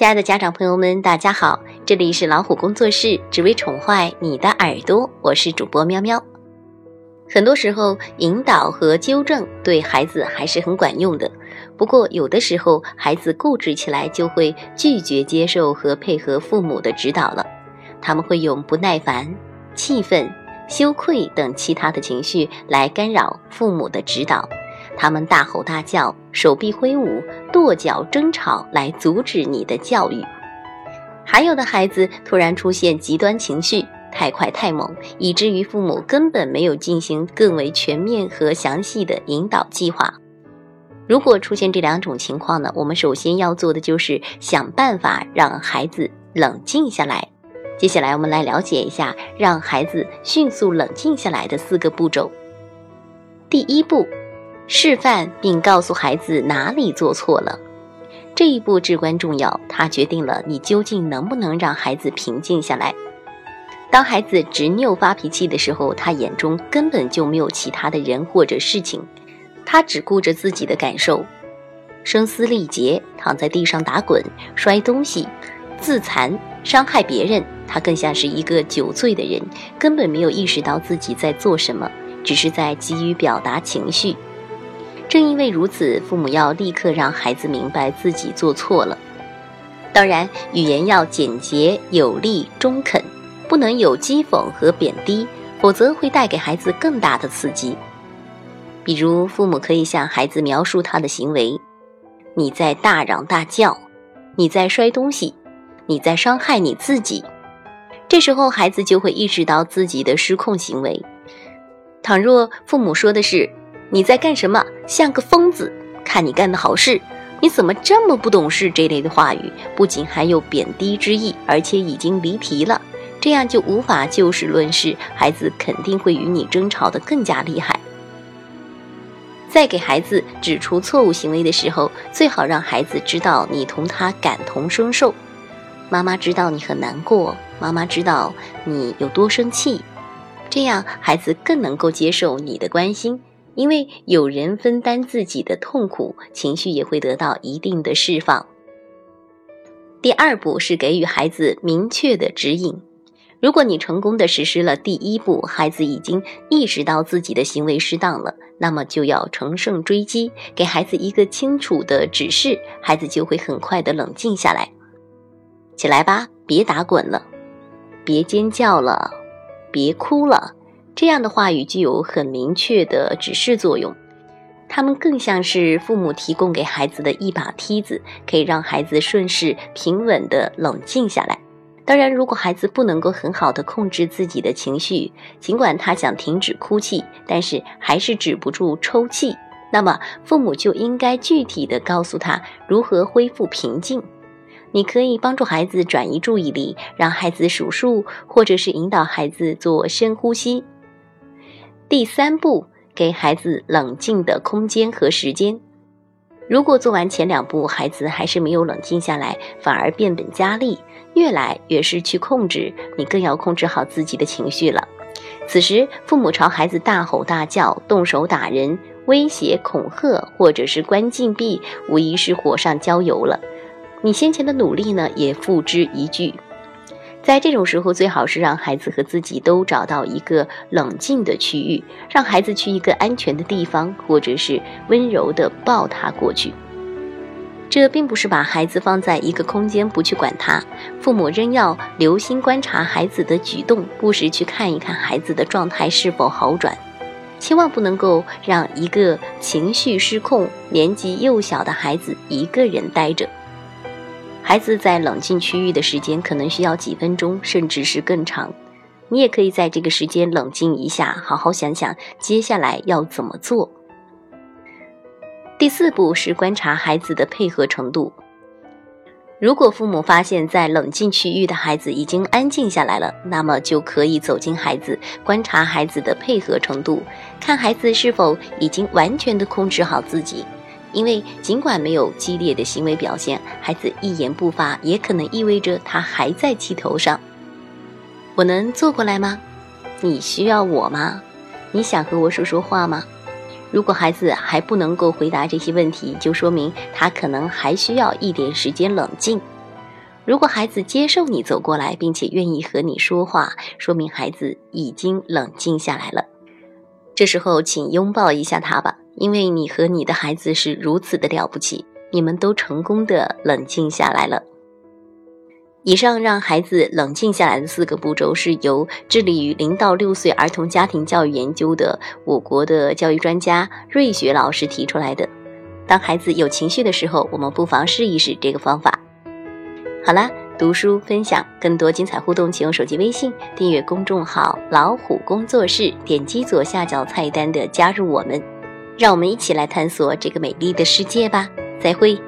亲爱的家长朋友们，大家好，这里是老虎工作室，只为宠坏你的耳朵，我是主播喵喵。很多时候，引导和纠正对孩子还是很管用的。不过，有的时候孩子固执起来，就会拒绝接受和配合父母的指导了。他们会用不耐烦、气愤、羞愧等其他的情绪来干扰父母的指导。他们大吼大叫，手臂挥舞，跺脚争吵，来阻止你的教育。还有的孩子突然出现极端情绪，太快太猛，以至于父母根本没有进行更为全面和详细的引导计划。如果出现这两种情况呢，我们首先要做的就是想办法让孩子冷静下来。接下来我们来了解一下让孩子迅速冷静下来的四个步骤。第一步。示范并告诉孩子哪里做错了，这一步至关重要，它决定了你究竟能不能让孩子平静下来。当孩子执拗发脾气的时候，他眼中根本就没有其他的人或者事情，他只顾着自己的感受，声嘶力竭，躺在地上打滚、摔东西、自残、伤害别人。他更像是一个酒醉的人，根本没有意识到自己在做什么，只是在急于表达情绪。正因为如此，父母要立刻让孩子明白自己做错了。当然，语言要简洁有力、中肯，不能有讥讽和贬低，否则会带给孩子更大的刺激。比如，父母可以向孩子描述他的行为：“你在大嚷大叫，你在摔东西，你在伤害你自己。”这时候，孩子就会意识到自己的失控行为。倘若父母说的是，你在干什么？像个疯子！看你干的好事，你怎么这么不懂事？这类的话语不仅含有贬低之意，而且已经离题了。这样就无法就事论事，孩子肯定会与你争吵得更加厉害。在给孩子指出错误行为的时候，最好让孩子知道你同他感同身受。妈妈知道你很难过，妈妈知道你有多生气，这样孩子更能够接受你的关心。因为有人分担自己的痛苦，情绪也会得到一定的释放。第二步是给予孩子明确的指引。如果你成功的实施了第一步，孩子已经意识到自己的行为失当了，那么就要乘胜追击，给孩子一个清楚的指示，孩子就会很快的冷静下来。起来吧，别打滚了，别尖叫了，别哭了。这样的话语具有很明确的指示作用，他们更像是父母提供给孩子的一把梯子，可以让孩子顺势平稳地冷静下来。当然，如果孩子不能够很好的控制自己的情绪，尽管他想停止哭泣，但是还是止不住抽泣，那么父母就应该具体的告诉他如何恢复平静。你可以帮助孩子转移注意力，让孩子数数，或者是引导孩子做深呼吸。第三步，给孩子冷静的空间和时间。如果做完前两步，孩子还是没有冷静下来，反而变本加厉，越来越失去控制，你更要控制好自己的情绪了。此时，父母朝孩子大吼大叫、动手打人、威胁恐吓，或者是关禁闭，无疑是火上浇油了。你先前的努力呢，也付之一炬。在这种时候，最好是让孩子和自己都找到一个冷静的区域，让孩子去一个安全的地方，或者是温柔地抱他过去。这并不是把孩子放在一个空间不去管他，父母仍要留心观察孩子的举动，不时去看一看孩子的状态是否好转。千万不能够让一个情绪失控、年纪幼小的孩子一个人待着。孩子在冷静区域的时间可能需要几分钟，甚至是更长。你也可以在这个时间冷静一下，好好想想接下来要怎么做。第四步是观察孩子的配合程度。如果父母发现，在冷静区域的孩子已经安静下来了，那么就可以走进孩子，观察孩子的配合程度，看孩子是否已经完全的控制好自己。因为尽管没有激烈的行为表现，孩子一言不发也可能意味着他还在气头上。我能坐过来吗？你需要我吗？你想和我说说话吗？如果孩子还不能够回答这些问题，就说明他可能还需要一点时间冷静。如果孩子接受你走过来，并且愿意和你说话，说明孩子已经冷静下来了。这时候，请拥抱一下他吧，因为你和你的孩子是如此的了不起，你们都成功的冷静下来了。以上让孩子冷静下来的四个步骤，是由致力于零到六岁儿童家庭教育研究的我国的教育专家瑞雪老师提出来的。当孩子有情绪的时候，我们不妨试一试这个方法。好啦，读书分享更多精彩互动，请用手机微信订阅公众号“老虎工作室”，点击左下角菜单的“加入我们”，让我们一起来探索这个美丽的世界吧。再会。